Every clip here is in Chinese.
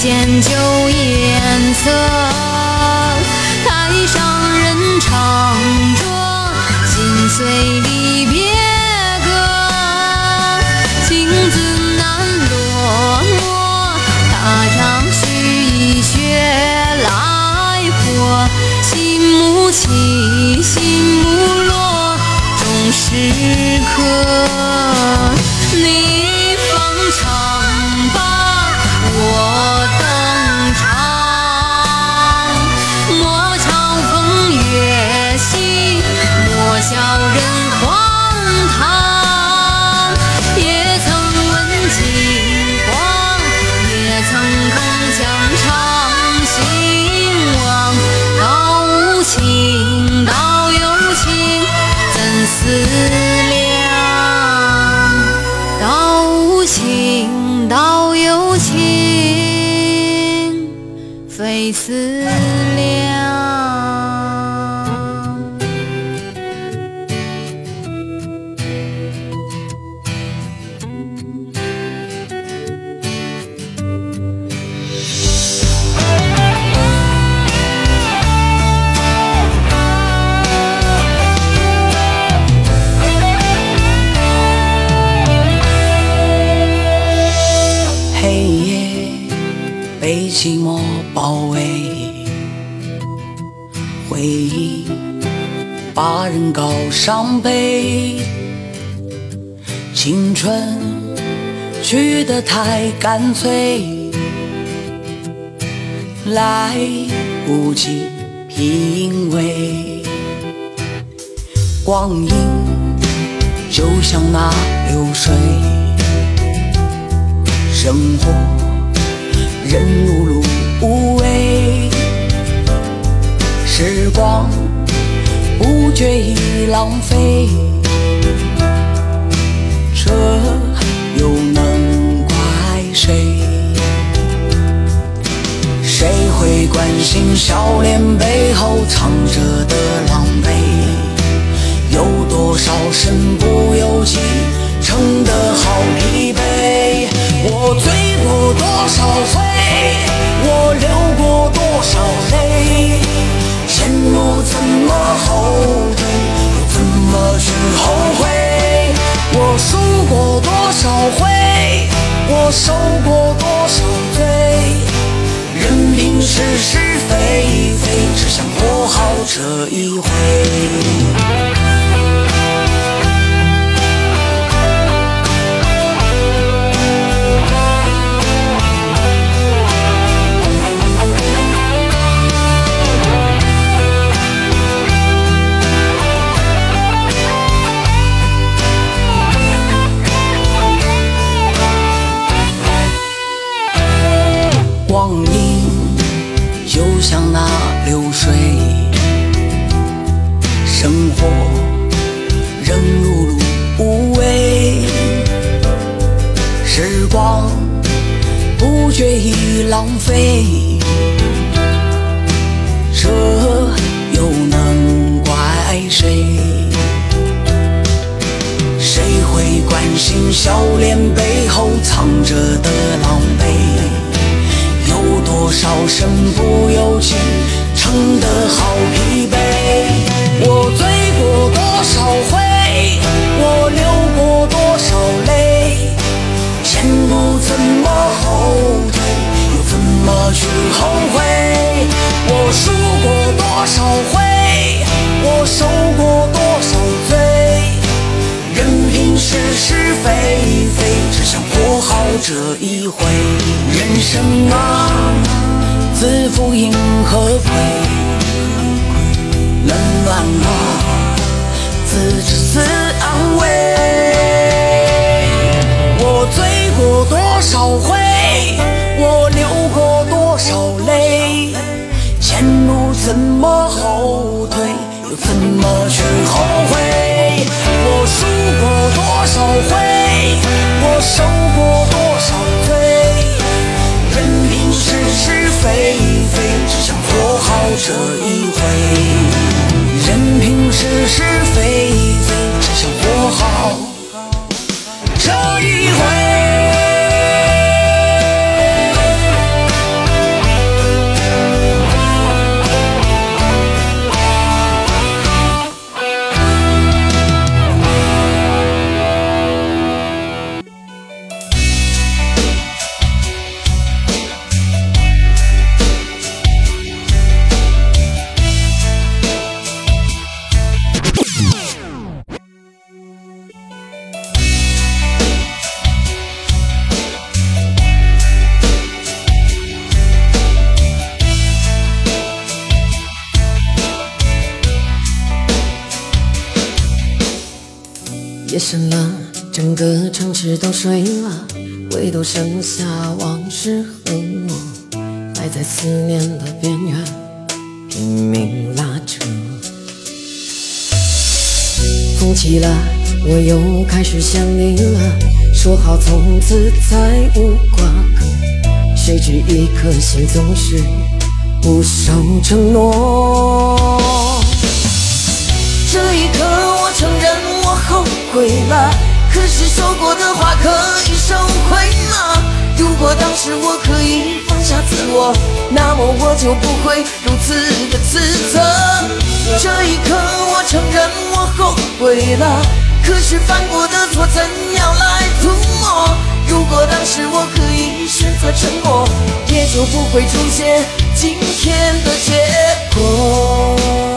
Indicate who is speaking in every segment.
Speaker 1: 见旧颜色。台上人唱着心碎离别歌，情字难落墨，他唱须以血来活，心木起，心木落，终是客。
Speaker 2: 伤悲，青春去得太干脆，来不及品味，光阴就像那流水。生活人碌碌无为，不觉已浪费，这又能怪谁？谁会关心笑脸背后藏着的狼狈？有多少身不由己，撑得好疲惫？我醉过多少回，我流过多少泪，前路怎么后退，又怎么去后悔？我输过多少回，我受过多少罪，任凭是是非非，只想过好这一回。这又能怪谁？谁会关心笑脸背后藏着的狼狈？有多少身不由己，撑得好疲惫？
Speaker 3: 的边缘拼命拉扯。风起了，我又开始想你了，说好从此再无瓜葛，谁知一颗心总是不守承诺。
Speaker 4: 这一刻，我承认我。后悔了，可是说过的话可以收回吗？如果当时我可以放下自我，那么我就不会如此的自责。这一刻我承认我后悔了，可是犯过的错怎样来涂抹？如果当时我可以选择沉默，也就不会出现今天的结果。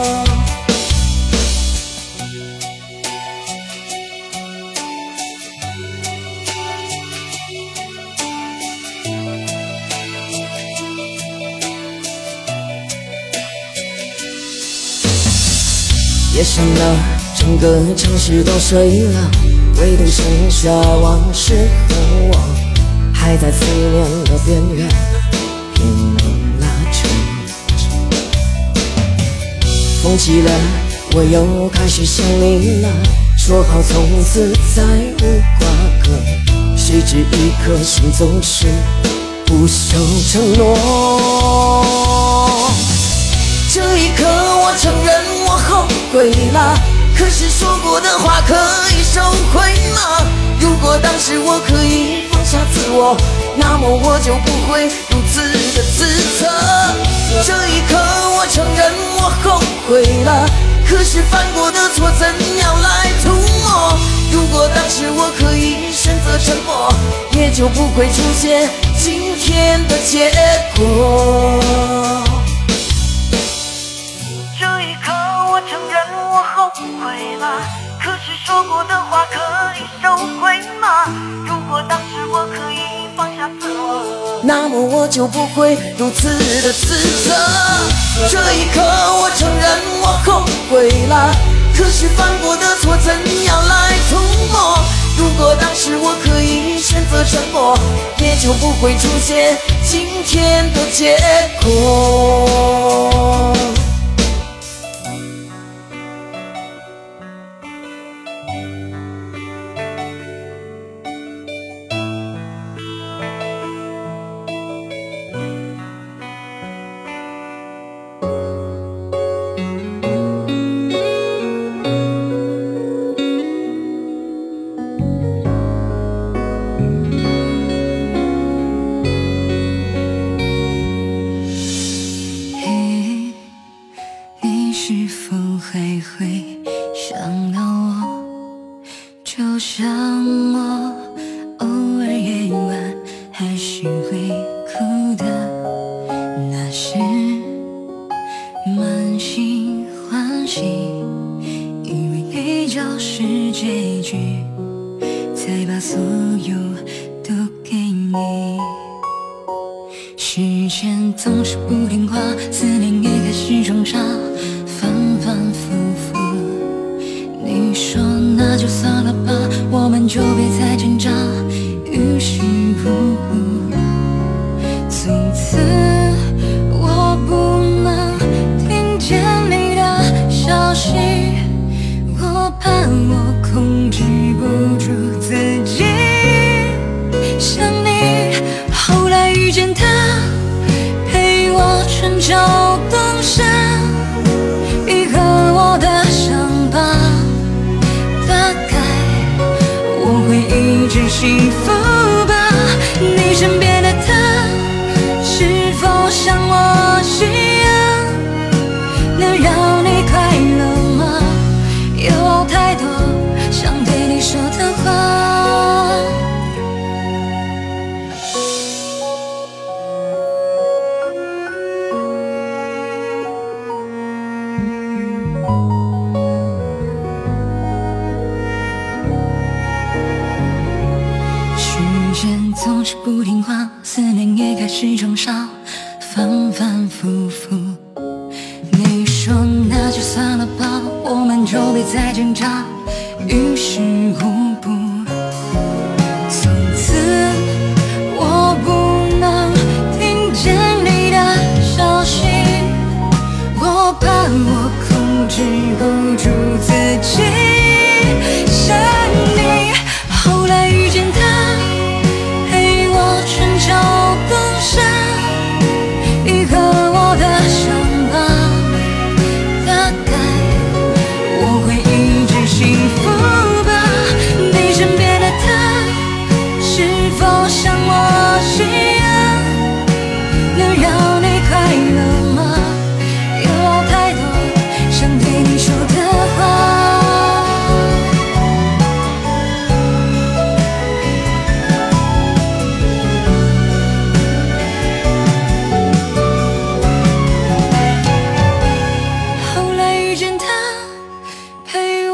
Speaker 3: 夜深了，整个城市都睡了，唯独剩下往事和我，还在思念的边缘拼命拉扯。风起了，我又开始想你了，说好从此再无瓜葛，谁知一颗心总是不守承诺。
Speaker 4: 这一刻，我承认后悔了。可是说过的话可以收回吗？如果当时我可以放下自我，那么我就不会如此的自责。这一刻，我承认我后悔了。可是犯过的错怎样来涂抹？如果当时我可以选择沉默，也就不会出现今天的结果。后悔了，可是说过的话可以收回吗？如果当时我可以放下自我，那么我就不会如此的自责。这一刻，我承认我后悔了，可是犯过的错怎样来涂抹？如果当时我可以选择沉默，也就不会出现今天的结果。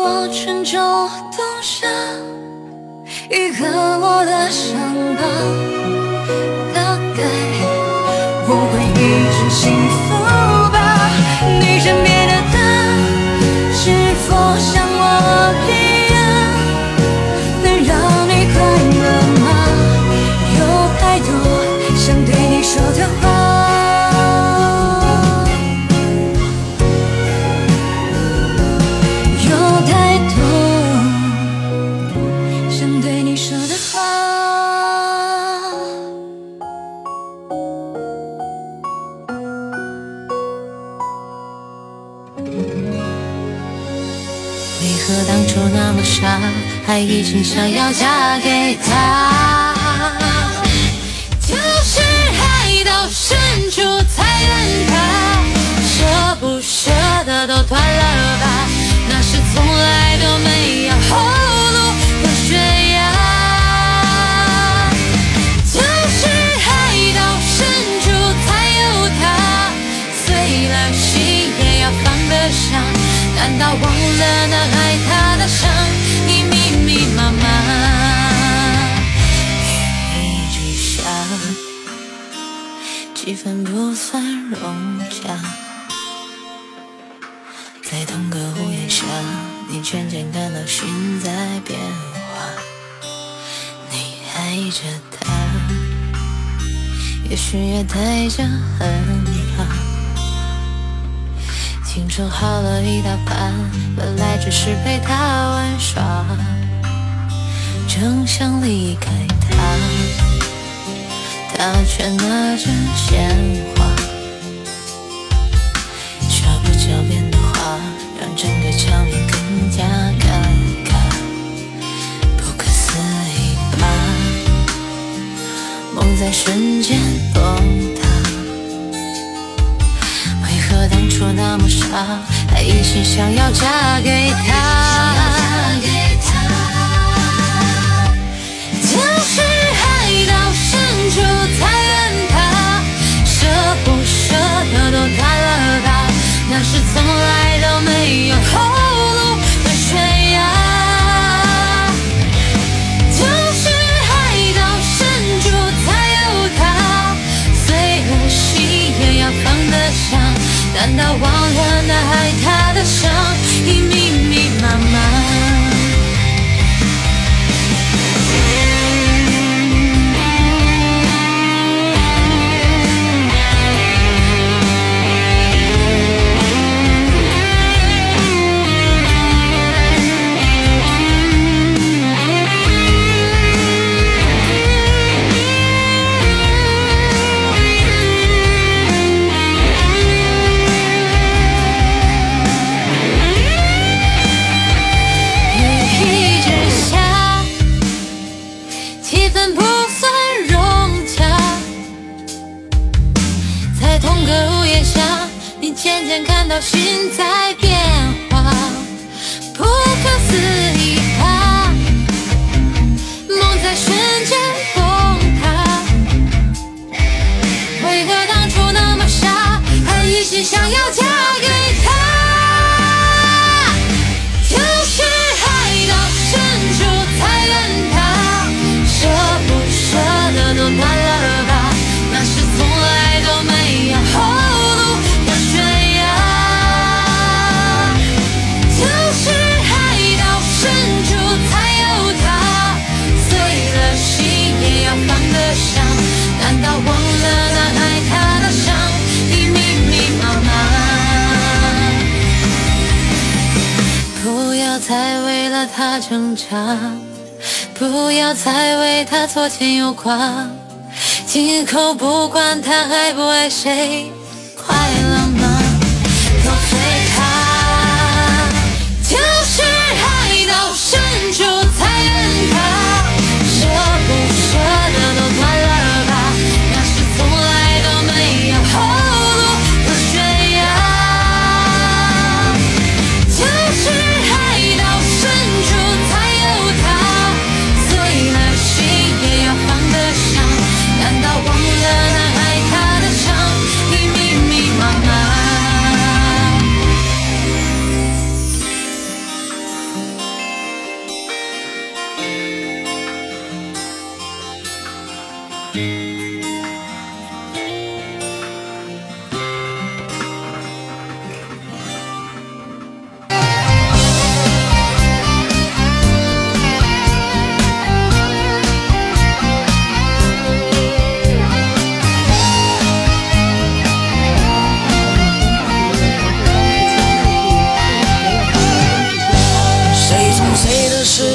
Speaker 1: 我春秋冬夏，愈合我的伤疤。大概我会一直幸福还一心想要嫁给他？就是爱到深处才怨他，舍不舍得都断了吧，不算融洽。在同个屋檐下，你渐渐感到心在变化。你爱着他，也许也带着恨他。青春耗了一大半，本来只是陪他玩耍，正想离开他，他却拿着鲜花，说不着边的话，让整个场面更加尴尬，不可思议吧，梦在瞬间崩塌。为何当初那么傻，还一心想要嫁给他？是挣扎不要再为他左牵右挂今后不管他爱不爱谁快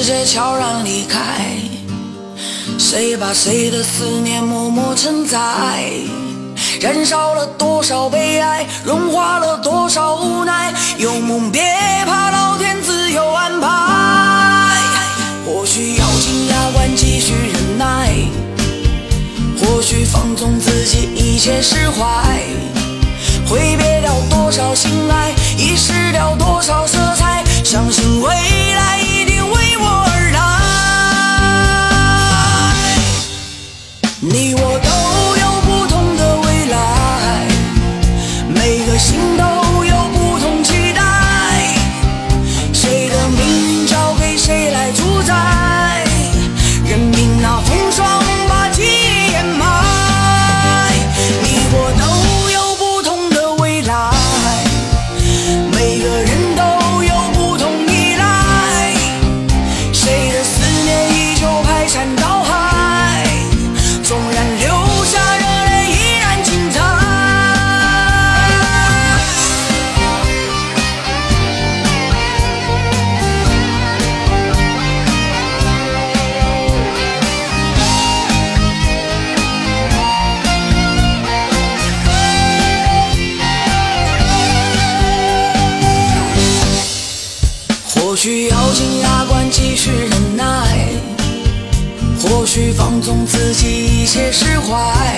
Speaker 2: 界悄然离开，谁把谁的思念默默承载？燃烧了多少悲哀，融化了多少无奈？有梦别怕，老天自有安排。或许咬紧牙关继续忍耐，或许放纵自己一切释怀，挥别掉多少心爱，遗失掉多少色彩，相信未来。一。你我 why?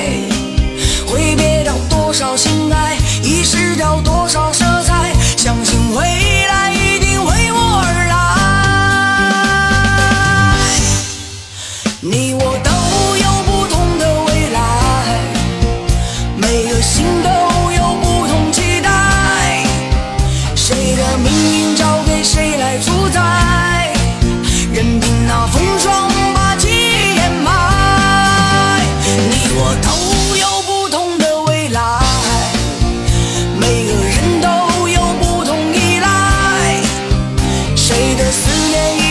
Speaker 2: name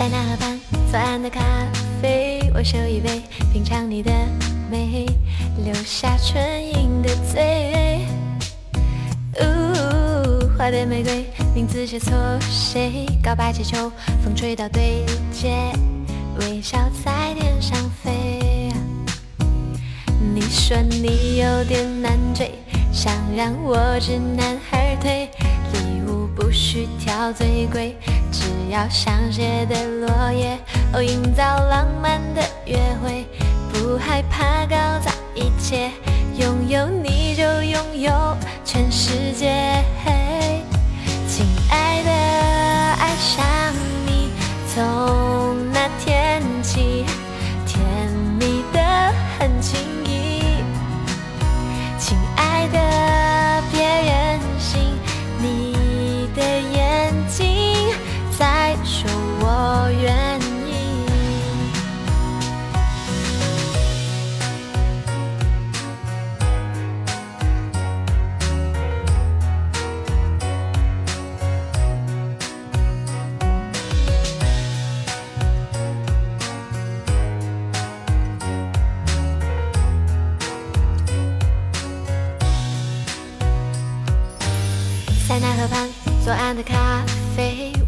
Speaker 2: 塞纳河畔左岸的咖啡我手一杯品尝你的美留下
Speaker 5: 唇印的
Speaker 6: 嘴。花店玫瑰名字
Speaker 7: 写错谁？告白气球风吹到对街微笑在天上飞你说你有点难追想让我知难而退礼物不需挑最贵要香榭的落叶，哦，营造浪漫的约会，不害怕搞砸一切，拥有你就拥有全世界。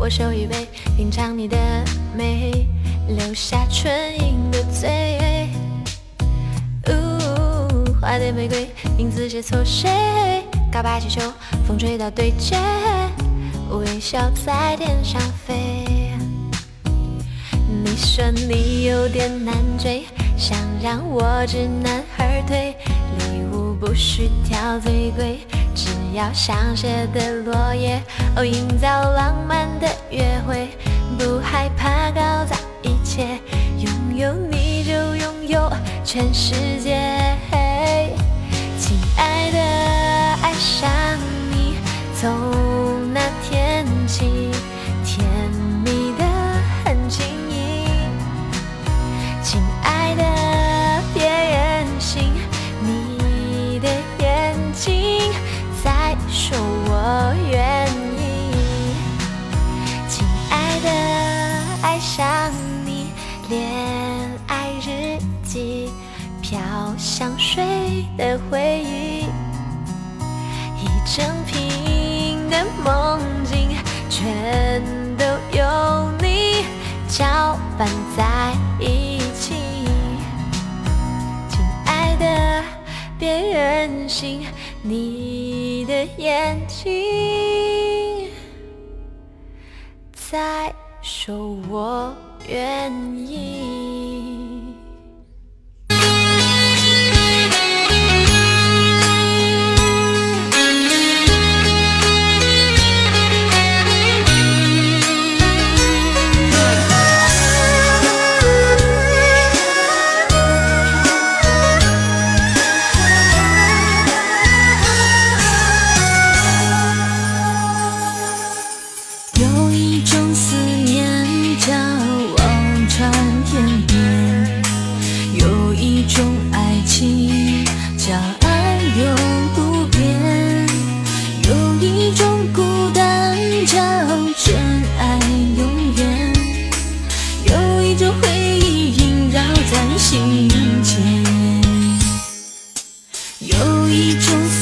Speaker 7: 我手一杯，品尝你的美，留下唇印的嘴。花店玫瑰，名字写错谁？告白气球，风吹到对街，微笑在天上飞。你说你有点难追，想让我知难而退，礼物不需挑最贵。要香榭的落叶，哦，营造浪漫的约会，不害怕搞砸一切，拥有你就拥有全世界。亲爱的，爱上你的眼睛在说“我愿意”。
Speaker 8: 有一种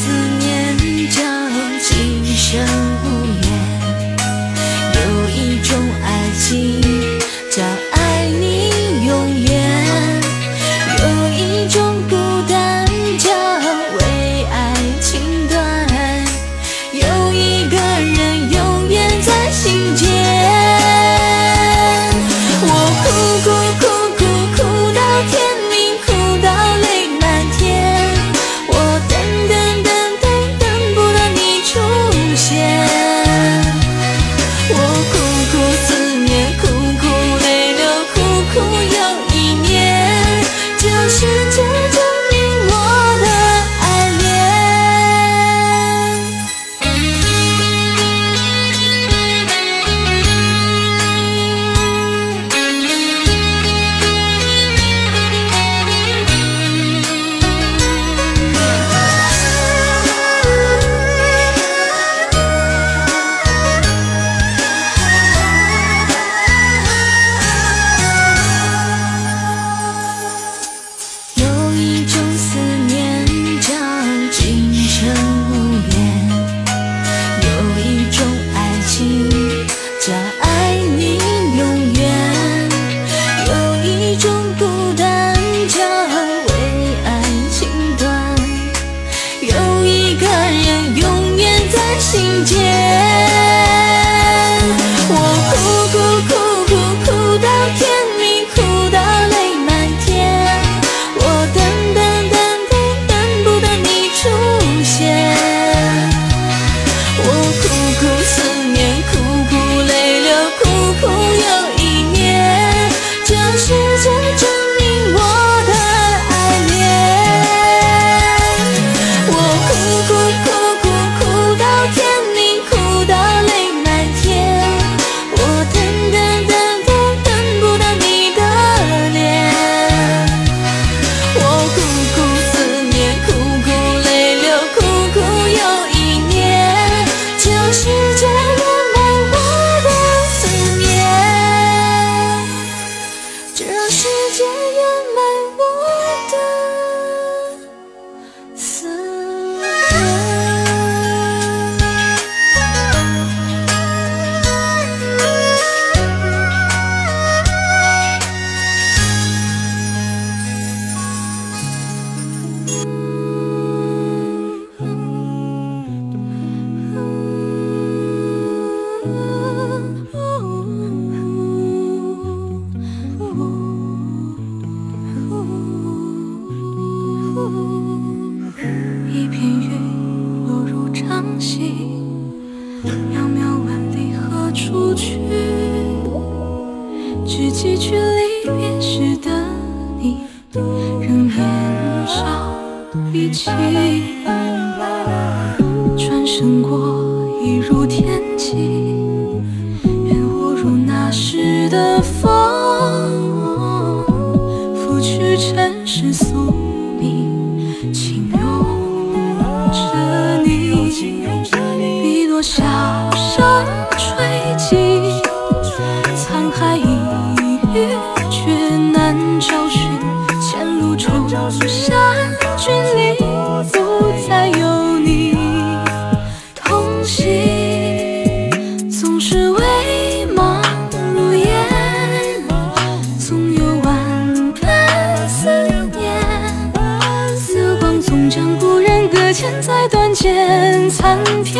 Speaker 8: 偏偏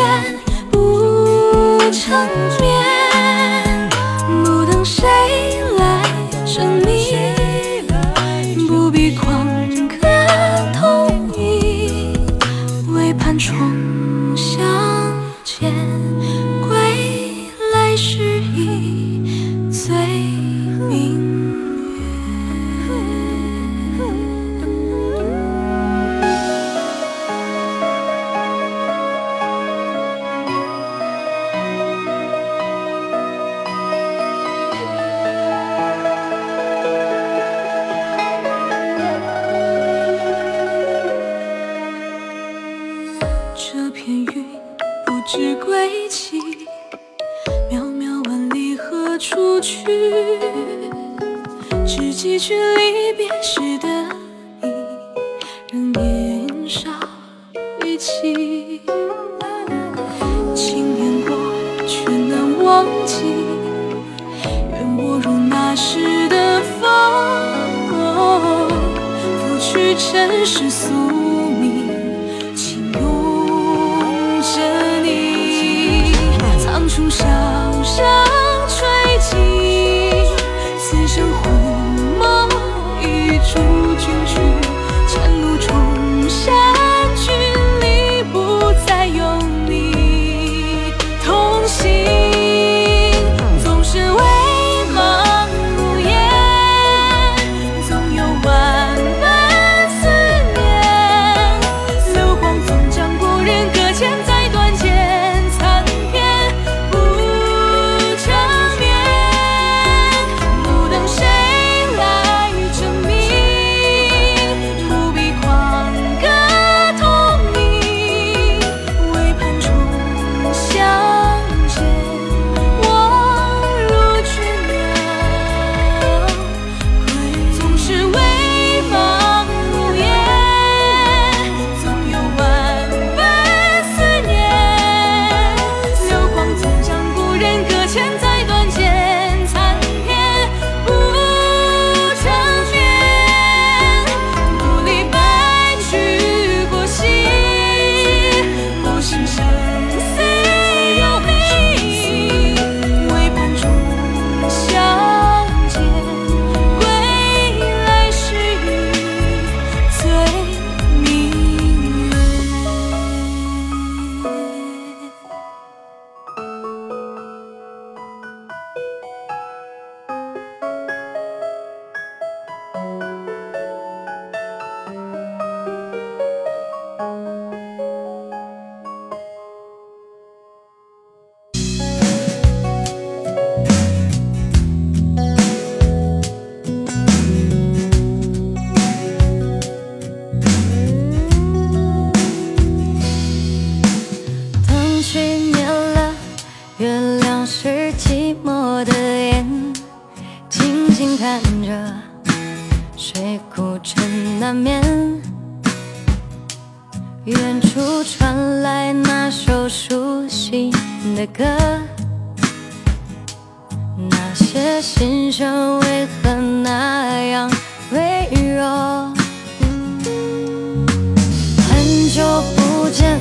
Speaker 8: 见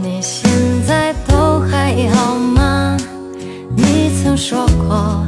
Speaker 5: 你
Speaker 1: 现在都还好吗？你曾说过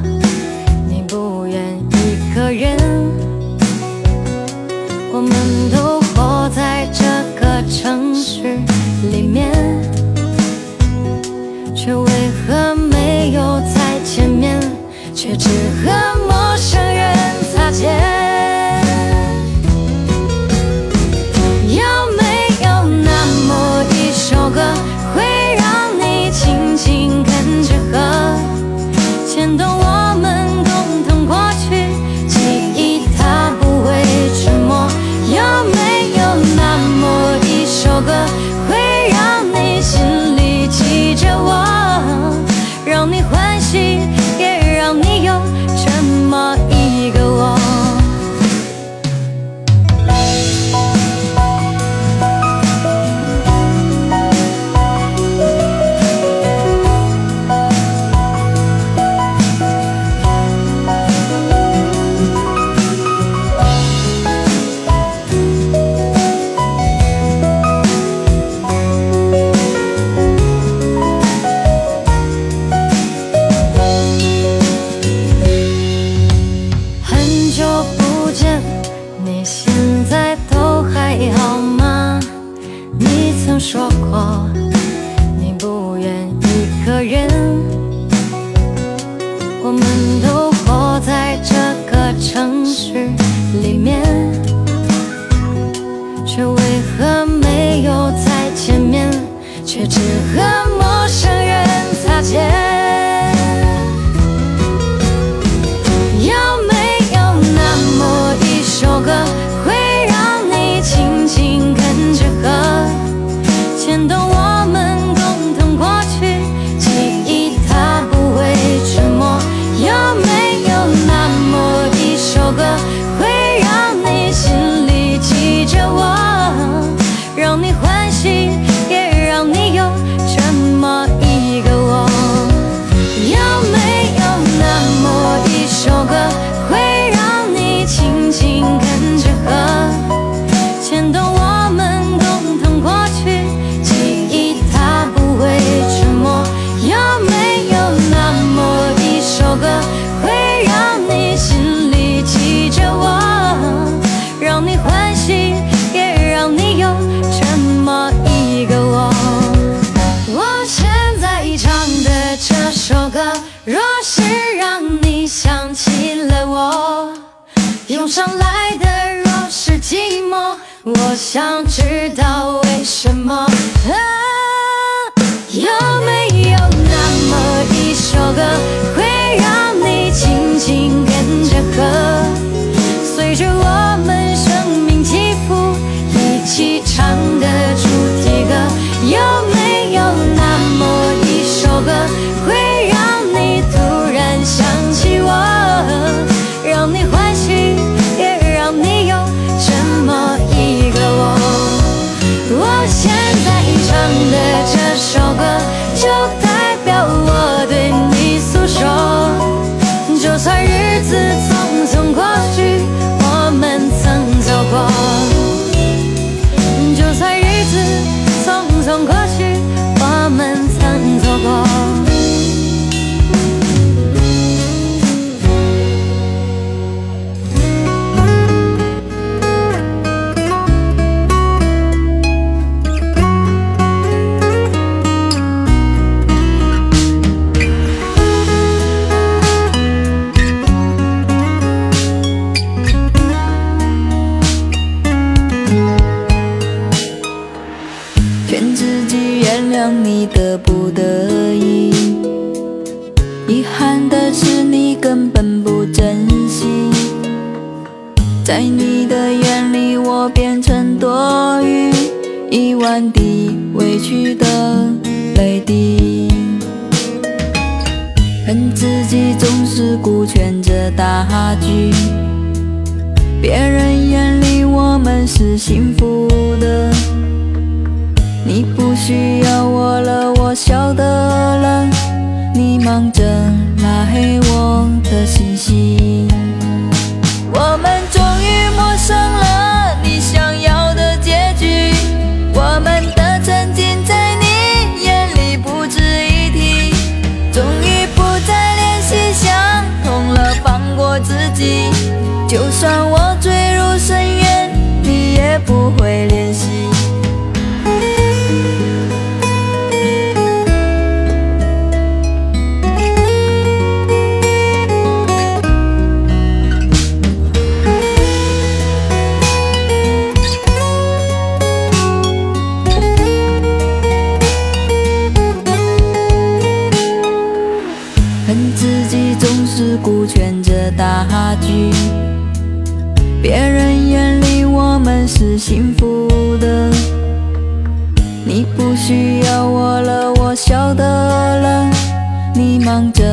Speaker 5: 忙着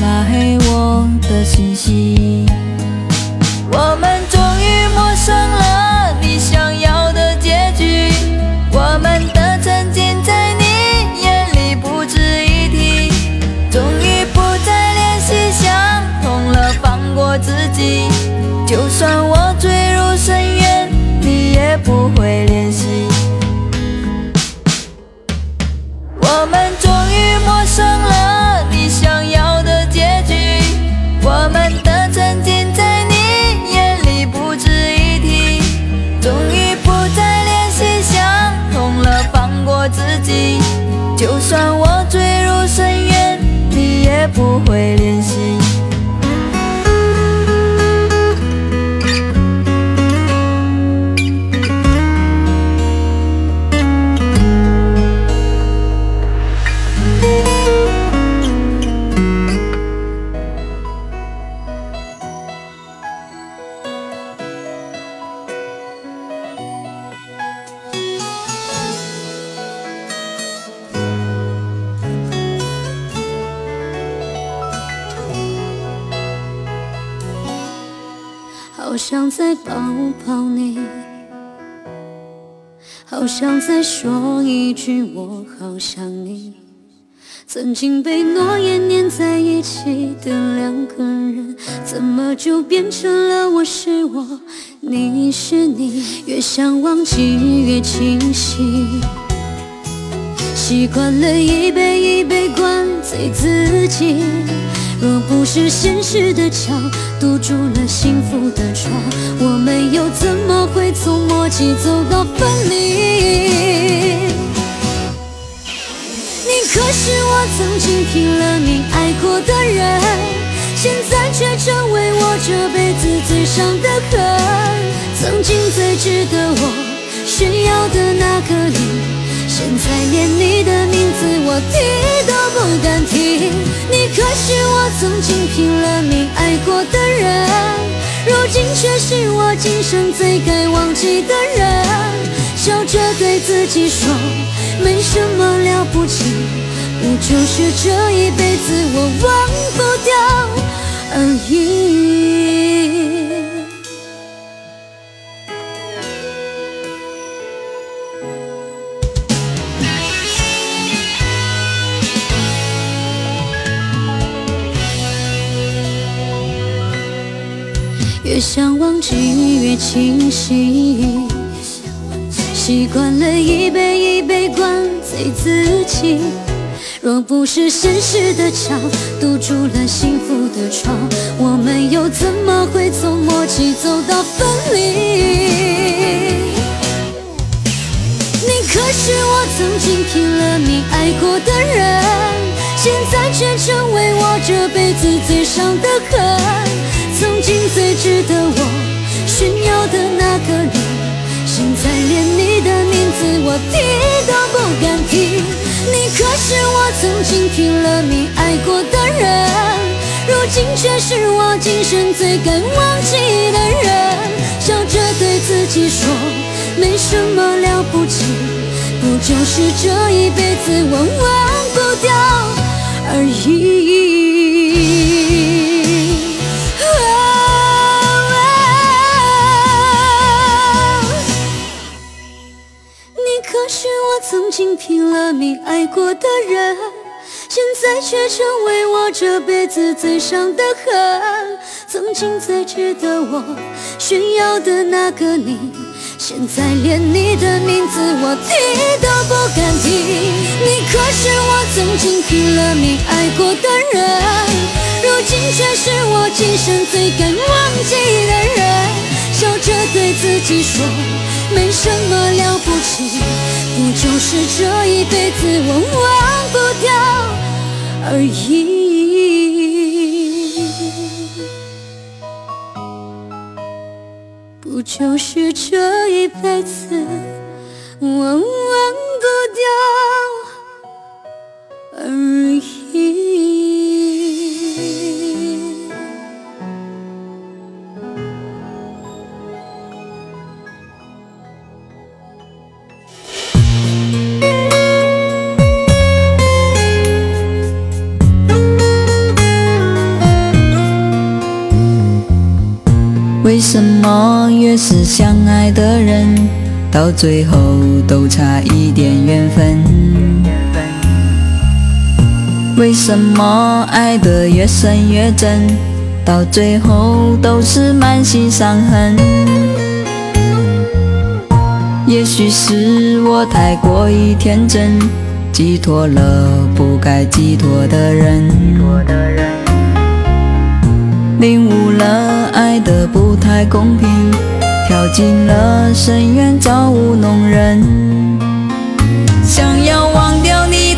Speaker 5: 拉黑我的信息。
Speaker 1: 说一句我好想你。曾经被诺言黏在一起的两个人怎么就变成了我是我你是你越想忘记越清晰。习惯了一杯一杯灌醉自己若不是现实的墙堵住了幸福的窗我们又怎么会从默契走到分离？你可是我曾经拼了命爱过的人现在却成为我这辈子最伤的痕。曾经最值得我炫耀的那个你现在连你的名字我提都不敢提。你可是我曾经拼了命爱过的人，如今却是我今生最该忘记的人。笑着对自己说，没什么了不起，不就是这一辈子我忘不掉而已。想忘记越清晰，习惯了一杯一杯灌醉自己。若不是现实的墙堵住了幸福的窗，我们又怎么会从默契走到分离？你可是我曾经拼了命爱过的人，现在却成为我这辈子最伤的痕。曾经最值得我炫耀的那个你，现在连你的名字我提都不敢提。你可是我曾经拼了命爱过的人，如今却是我今生最该忘记的人。笑着对自己说，没什么了不起，不就是这一辈子我忘不掉而已。都是我曾经拼了命爱过的人，现在却成为我这辈子最伤的恨。曾经最值得我炫耀的那个你，现在连你的名字我提都不敢提。你可是我曾经拼了命爱过的人，如今却是我今生最该忘记的人。笑着对自己说，没什么了不起。不就是这一辈子我忘不掉而已？不就是这一辈子我忘不掉而已？
Speaker 5: 么越是相爱的人，到最后都差一点缘分？为什么爱得越深越真，到最后都是满心伤痕？也许是我太过于天真，寄托了不该寄托的人。领悟了爱的不太公平，跳进了深渊，造物弄人。想要忘掉你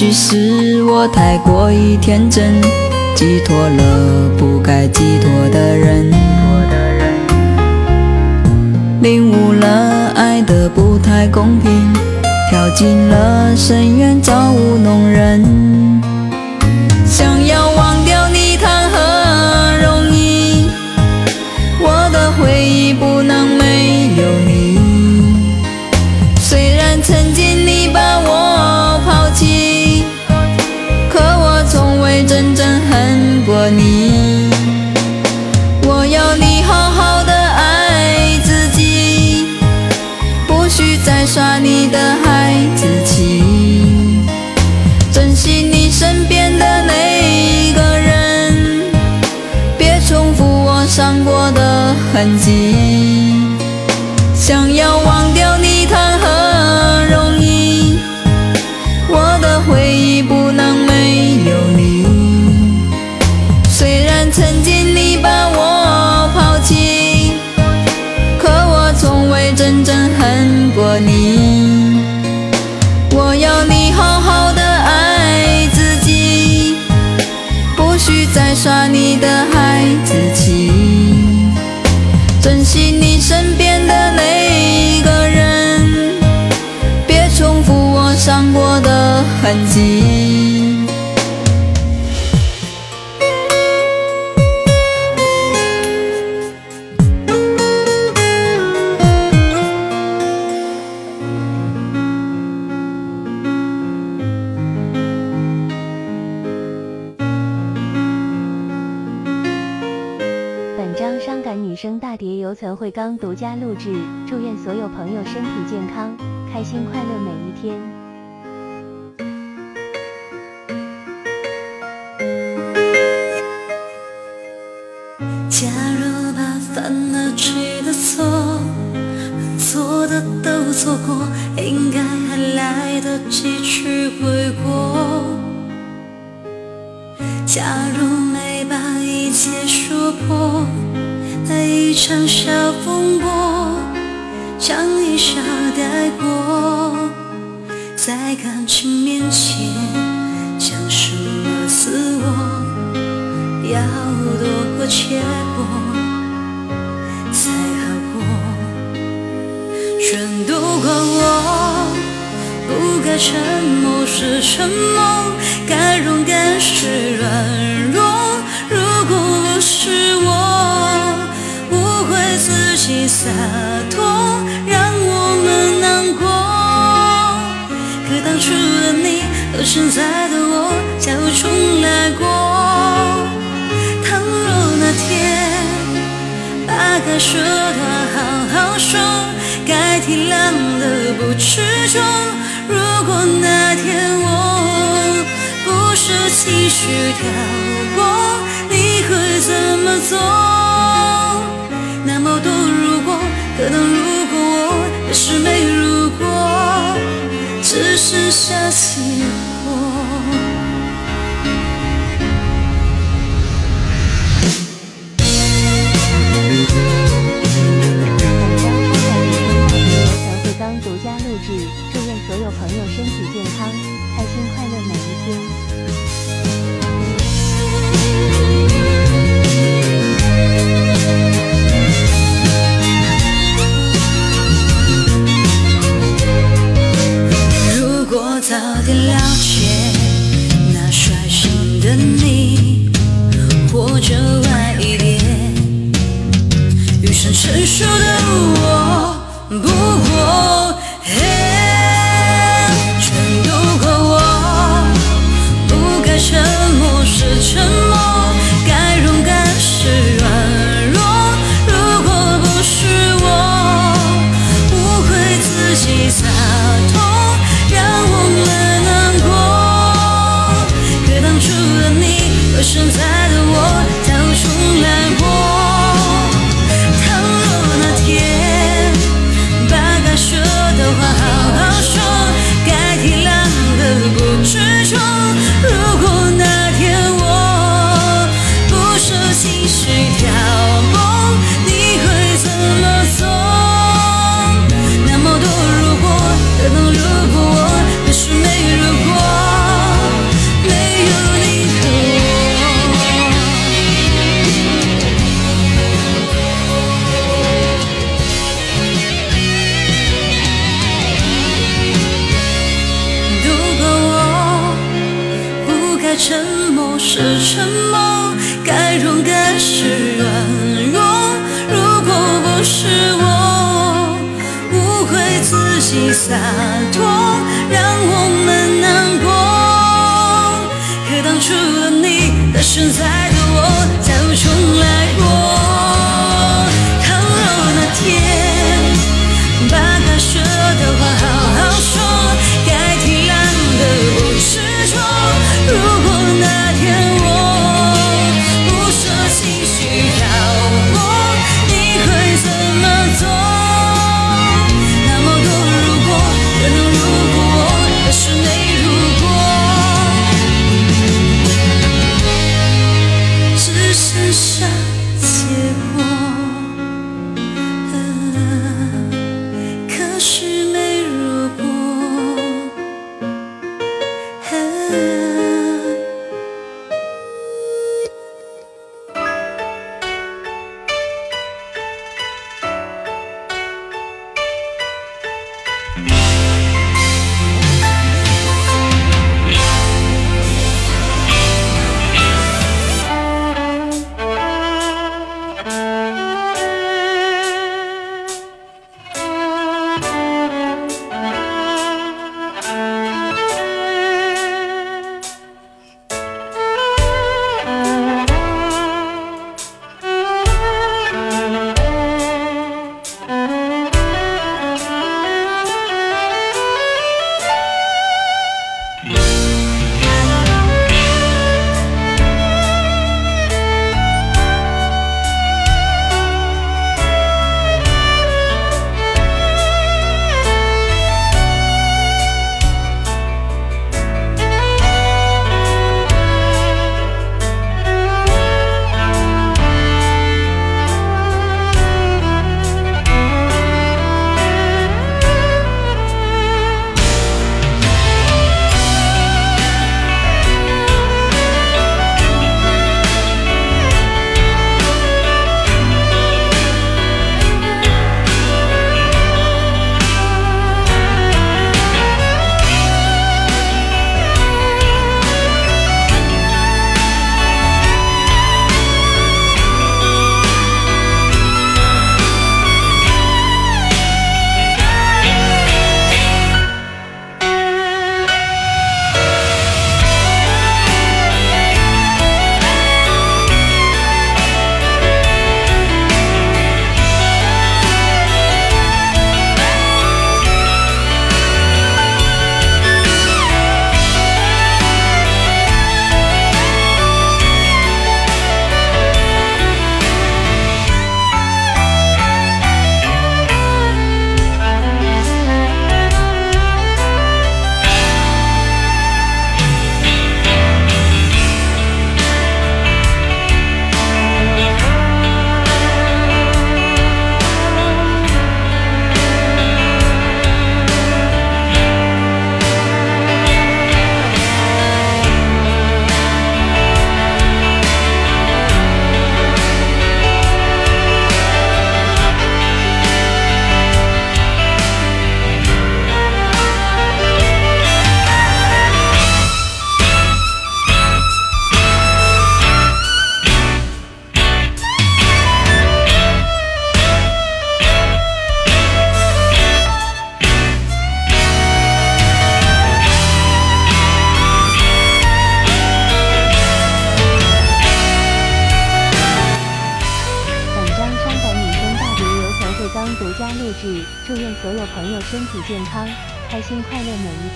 Speaker 5: 许是我太过于天真，寄托了不该寄托的人，领悟了爱的不太公平。跳进了深渊，造物弄人。恨的孩子气，珍惜你
Speaker 9: 身边的每一个人，别重复我伤过的痕迹。
Speaker 10: 刚独家录制祝愿所有朋友身体健康开心快乐每一天。
Speaker 9: 可能如果我也是没。什么该勇，该是软弱。如果不是我，误会自己洒脱，让我们难过。可当初的你，的
Speaker 10: 声在。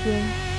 Speaker 10: 天。